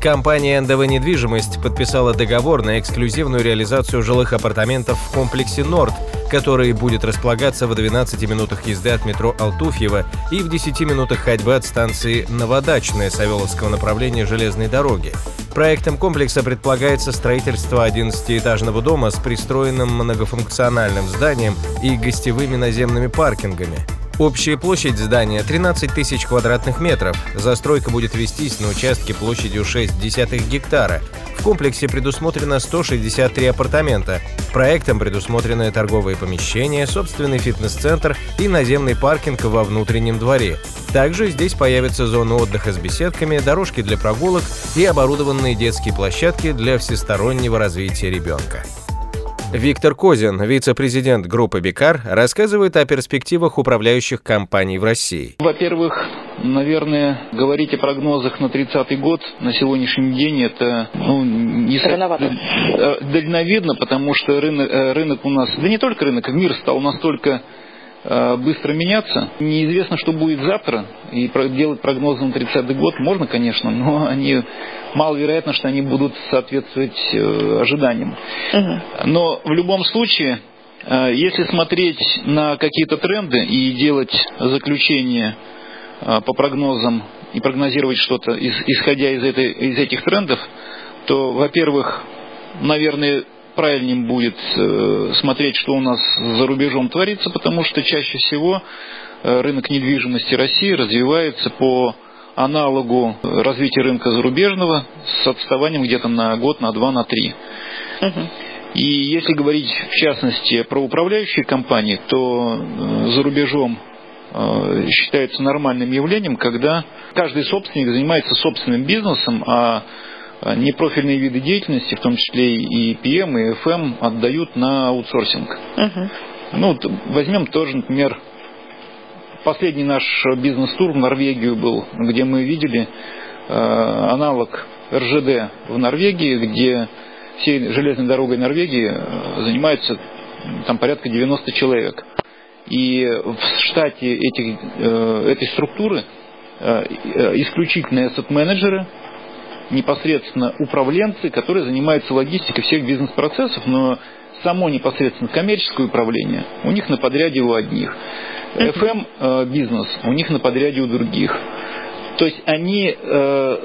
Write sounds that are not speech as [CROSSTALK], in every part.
Компания НДВ «Недвижимость» подписала договор на эксклюзивную реализацию жилых апартаментов в комплексе «Норд», который будет располагаться в 12 минутах езды от метро Алтуфьева и в 10 минутах ходьбы от станции Новодачная Савеловского направления железной дороги. Проектом комплекса предполагается строительство 11-этажного дома с пристроенным многофункциональным зданием и гостевыми наземными паркингами. Общая площадь здания 13 тысяч квадратных метров. Застройка будет вестись на участке площадью 6 десятых гектара. В комплексе предусмотрено 163 апартамента. Проектом предусмотрены торговые помещения, собственный фитнес-центр и наземный паркинг во внутреннем дворе. Также здесь появятся зоны отдыха с беседками, дорожки для прогулок и оборудованные детские площадки для всестороннего развития ребенка. Виктор Козин, вице-президент группы «Бикар», рассказывает о перспективах управляющих компаний в России. Во-первых, наверное, говорить о прогнозах на 30-й год на сегодняшний день это ну, не Рановато. Э, дальновидно, потому что рынок, э, рынок у нас, да не только рынок, а мир стал настолько быстро меняться. Неизвестно, что будет завтра, и делать прогнозы на 30-й год можно, конечно, но [LAUGHS] они маловероятно, что они будут соответствовать э, ожиданиям. Но в любом случае, э, если смотреть на какие-то тренды и делать заключение по прогнозам и прогнозировать что-то, исходя из, этой, из этих трендов, то, во-первых, наверное, правильнее будет э, смотреть, что у нас за рубежом творится, потому что чаще всего э, рынок недвижимости России развивается по аналогу развития рынка зарубежного с отставанием где-то на год, на два, на три. И если говорить в частности про управляющие компании, то э, за рубежом считается нормальным явлением, когда каждый собственник занимается собственным бизнесом, а, непрофильные виды деятельности, в том числе и PM, и FM, отдают на аутсорсинг. Uh-huh. Ну, вот возьмем тоже, например, последний наш бизнес-тур в Норвегию был, где мы видели э, аналог РЖД в Норвегии, где всей железной дорогой Норвегии э, занимаются там порядка 90 человек. И в штате этих, э, этой структуры э, исключительно asset-менеджеры – непосредственно управленцы, которые занимаются логистикой всех бизнес-процессов, но само непосредственно коммерческое управление у них на подряде у одних. FM э, бизнес у них на подряде у других. То есть они э,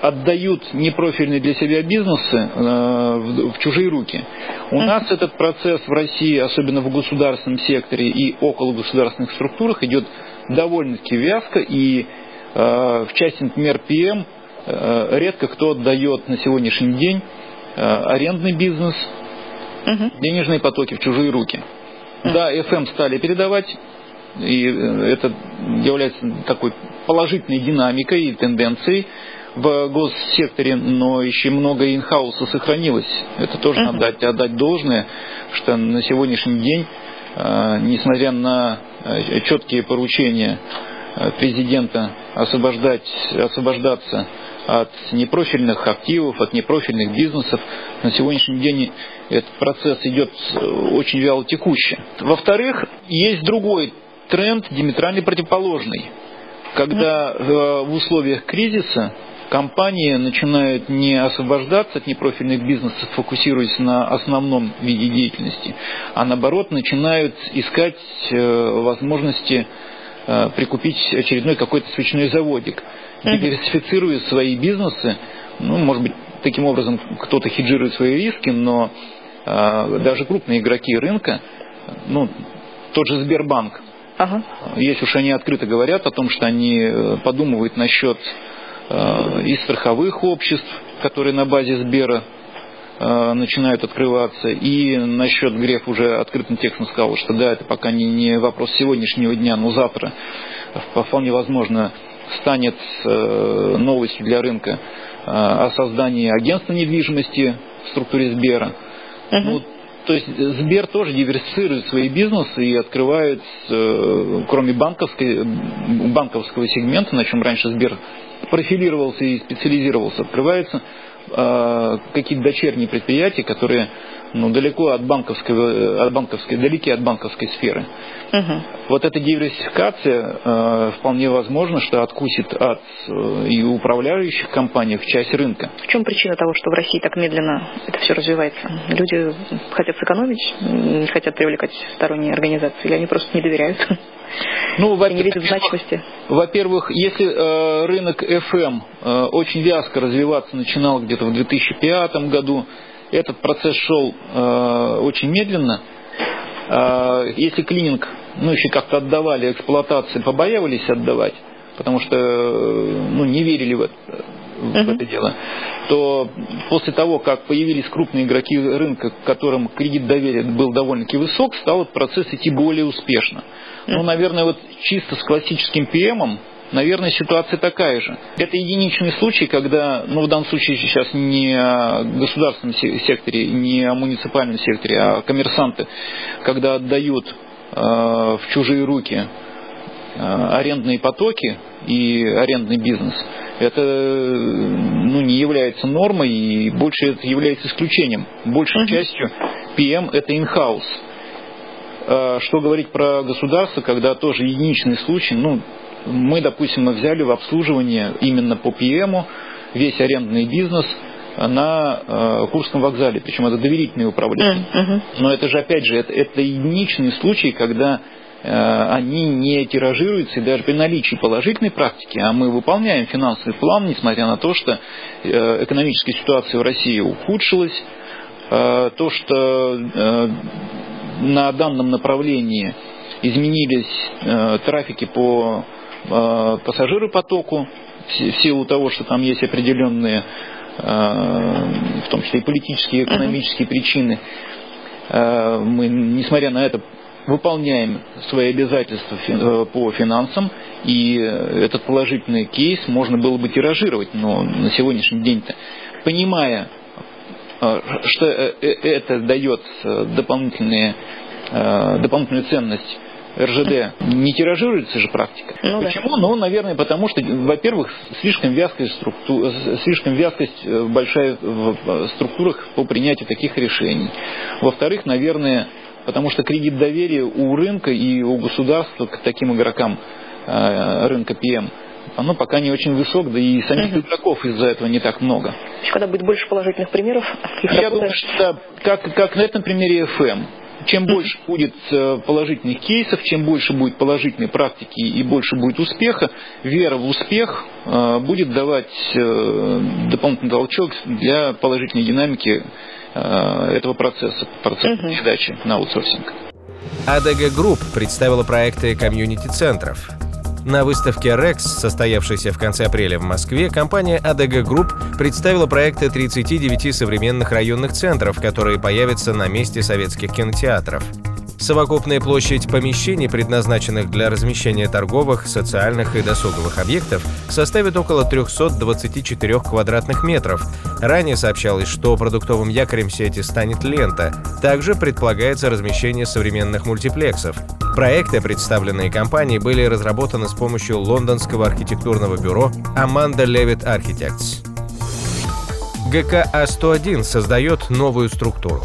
отдают непрофильные для себя бизнесы э, в чужие руки. У нас этот процесс в России, особенно в государственном секторе и около государственных структурах, идет довольно-таки вязко. И в части, например, ПМ Э, редко кто отдает на сегодняшний день э, арендный бизнес, угу. денежные потоки в чужие руки. Угу. Да, FM стали передавать, и э, это является такой положительной динамикой и тенденцией в госсекторе, но еще много инхауса сохранилось. Это тоже uh-huh. надо отдать, отдать должное, что на сегодняшний день, несмотря на четкие поручения президента освобождать, освобождаться от непрофильных активов, от непрофильных бизнесов. На сегодняшний день этот процесс идет э, очень вяло текуще. Во-вторых, есть другой тренд, диаметрально противоположный. Когда э, в условиях кризиса компании начинают не освобождаться от непрофильных бизнесов, фокусируясь на основном виде деятельности, а наоборот начинают искать э, прикупить очередной какой-то свечной заводик. Диверсифицируя свои бизнесы, ну, может быть, таким образом кто-то хеджирует свои риски, но э, даже крупные игроки рынка, ну, тот же Сбербанк, ага. если уж они открыто говорят о том, что они э, подумывают насчет э, и страховых обществ, которые на базе Сбера начинают открываться, и насчет Греф уже открытым текстом сказал, что да, это пока не, не вопрос сегодняшнего дня, но завтра вполне возможно станет э, новостью для рынка э, о создании агентства недвижимости в структуре Сбера. Uh-huh. Ну, То есть Сбер тоже диверсифицирует свои бизнесы и открывает, э, кроме банковской, банковского сегмента, на чем раньше Сбер профилировался и специализировался, открывается э, какие-то дочерние предприятия, которые ну, далеко от банковской, от банковской, далеки от банковской сферы. Угу. Вот эта диверсификация э, вполне возможно, что откусит от э, и управляющих компаний часть рынка. В чем причина того, что в России так медленно это все развивается? Люди хотят сэкономить, не хотят привлекать сторонние организации, или они просто не доверяют? Ну, во не видят значимости. Во-первых, если э, рынок FM э, очень вязко развиваться начинал где-то в 2005 году, этот процесс шел э, очень медленно. Э, если клининг, ну, еще как-то отдавали эксплуатации, побоялись отдавать, потому что ну, не верили в это, в uh-huh. это дело, то после того, как появились крупные игроки рынка, которым кредит доверия был довольно-таки высок, стал этот процесс идти более успешно. Uh-huh. Ну, наверное, вот чисто с классическим ПМом Наверное, ситуация такая же. Это единичный случай, когда, ну, в данном случае сейчас не о государственном секторе, не о муниципальном секторе, а коммерсанты, когда отдают э, в чужие руки э, арендные потоки и арендный бизнес, это ну, не является нормой и больше это является исключением. Большей uh-huh. частью PM это in-house. Э, что говорить про государство, когда тоже единичный случай, ну, мы, допустим, мы взяли в обслуживание именно по ПМу весь арендный бизнес на э, Курском вокзале, причем это доверительное управление. Uh-huh. Но это же, опять же, это, это единичный случай, когда они не тиражируются, и даже при наличии положительной практики, а мы выполняем финансовый план, несмотря на то, что э, экономическая ситуация в России ухудшилась, э, то, что э, на данном направлении изменились э, трафики по Э, пассажиропотоку, в силу того, что там есть определенные, э, в том числе и политические, и экономические причины, э, мы, несмотря на это, выполняем свои обязательства по финансам, и этот положительный кейс можно было бы тиражировать, но на сегодняшний день-то, понимая, что это дает дополнительные, дополнительную ценность РЖД не тиражируется же практика. Ну, Почему? Да. Ну, наверное, потому что, во-первых, слишком вязкая структура, слишком вязкость э, большая в структурах по принятию таких решений. Во-вторых, наверное, потому что кредит доверия у рынка и у государства к таким игрокам э, рынка ПМ оно пока не очень высок, да и самих угу. игроков из-за этого не так много. Когда будет больше положительных примеров? Я думаю, что как, как на этом примере FM чем больше будет э, положительных кейсов, чем больше будет положительной практики и больше будет успеха, вера в успех э, будет давать э, дополнительный толчок для положительной динамики этого процесса, процесса передачи на аутсорсинг. ADG Group представила проекты комьюнити-центров. На выставке REX, состоявшейся в конце апреля в Москве, компания ADG Group представила проекты 39 современных районных центров, которые появятся на месте советских кинотеатров. Совокупная площадь помещений, предназначенных для размещения торговых, социальных и досуговых объектов, составит около 324 квадратных метров. Ранее сообщалось, что продуктовым якорем сети станет лента. Также предполагается размещение современных мультиплексов. Проекты, представленные компанией, были разработаны с помощью лондонского архитектурного бюро Amanda Levitt Architects. ГКА-101 создает новую структуру.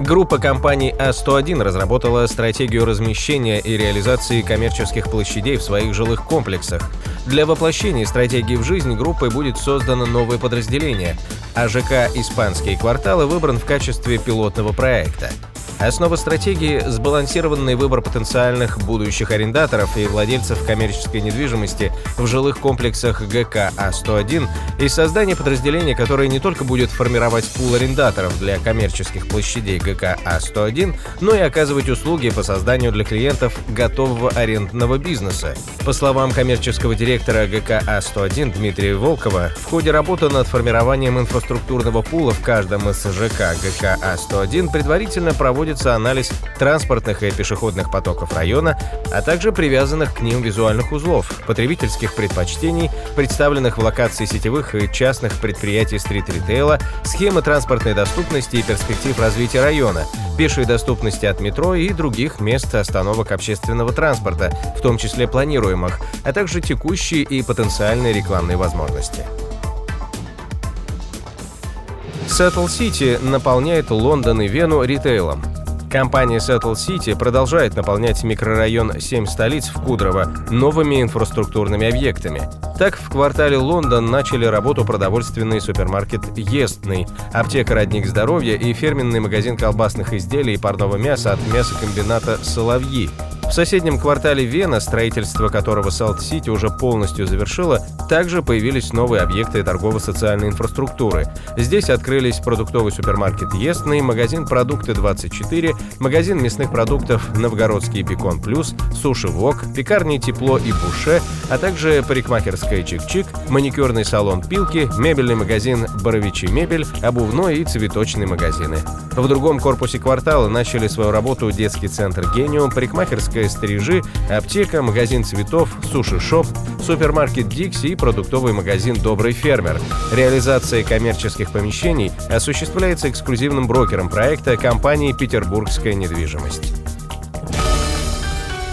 Группа компаний А101 разработала стратегию размещения и реализации коммерческих площадей в своих жилых комплексах. Для воплощения стратегии в жизнь группой будет создано новое подразделение, а ЖК «Испанские кварталы» выбран в качестве пилотного проекта. Основа стратегии – сбалансированный выбор потенциальных будущих арендаторов и владельцев коммерческой недвижимости в жилых комплексах ГК А101 и создание подразделения, которое не только будет формировать пул арендаторов для коммерческих площадей ГК А101, но и оказывать услуги по созданию для клиентов готового арендного бизнеса. По словам коммерческого директора ГК А101 Дмитрия Волкова, в ходе работы над формированием инфраструктурного пула в каждом из ЖК ГК А101 предварительно проводится проводится анализ транспортных и пешеходных потоков района, а также привязанных к ним визуальных узлов, потребительских предпочтений, представленных в локации сетевых и частных предприятий стрит-ритейла, схемы транспортной доступности и перспектив развития района, пешей доступности от метро и других мест остановок общественного транспорта, в том числе планируемых, а также текущие и потенциальные рекламные возможности. Settle City наполняет Лондон и Вену ритейлом. Компания Settle City продолжает наполнять микрорайон 7 столиц в Кудрово новыми инфраструктурными объектами. Так, в квартале Лондон начали работу продовольственный супермаркет «Естный», аптека «Родник здоровья» и фирменный магазин колбасных изделий и парного мяса от мясокомбината «Соловьи», в соседнем квартале Вена, строительство которого Сэтл Сити уже полностью завершило, также появились новые объекты торгово-социальной инфраструктуры. Здесь открылись продуктовый супермаркет «Естный», магазин «Продукты-24», магазин мясных продуктов «Новгородский Бекон Плюс», «Суши Вок», пекарни «Тепло» и «Буше», а также парикмахерская «Чик-Чик», маникюрный салон «Пилки», мебельный магазин «Боровичи мебель», обувной и цветочные магазины. В другом корпусе квартала начали свою работу детский центр «Гениум», парикмахерская кондитерская «Стрижи», аптека, магазин цветов, суши-шоп, супермаркет «Дикси» и продуктовый магазин «Добрый фермер». Реализация коммерческих помещений осуществляется эксклюзивным брокером проекта компании «Петербургская недвижимость».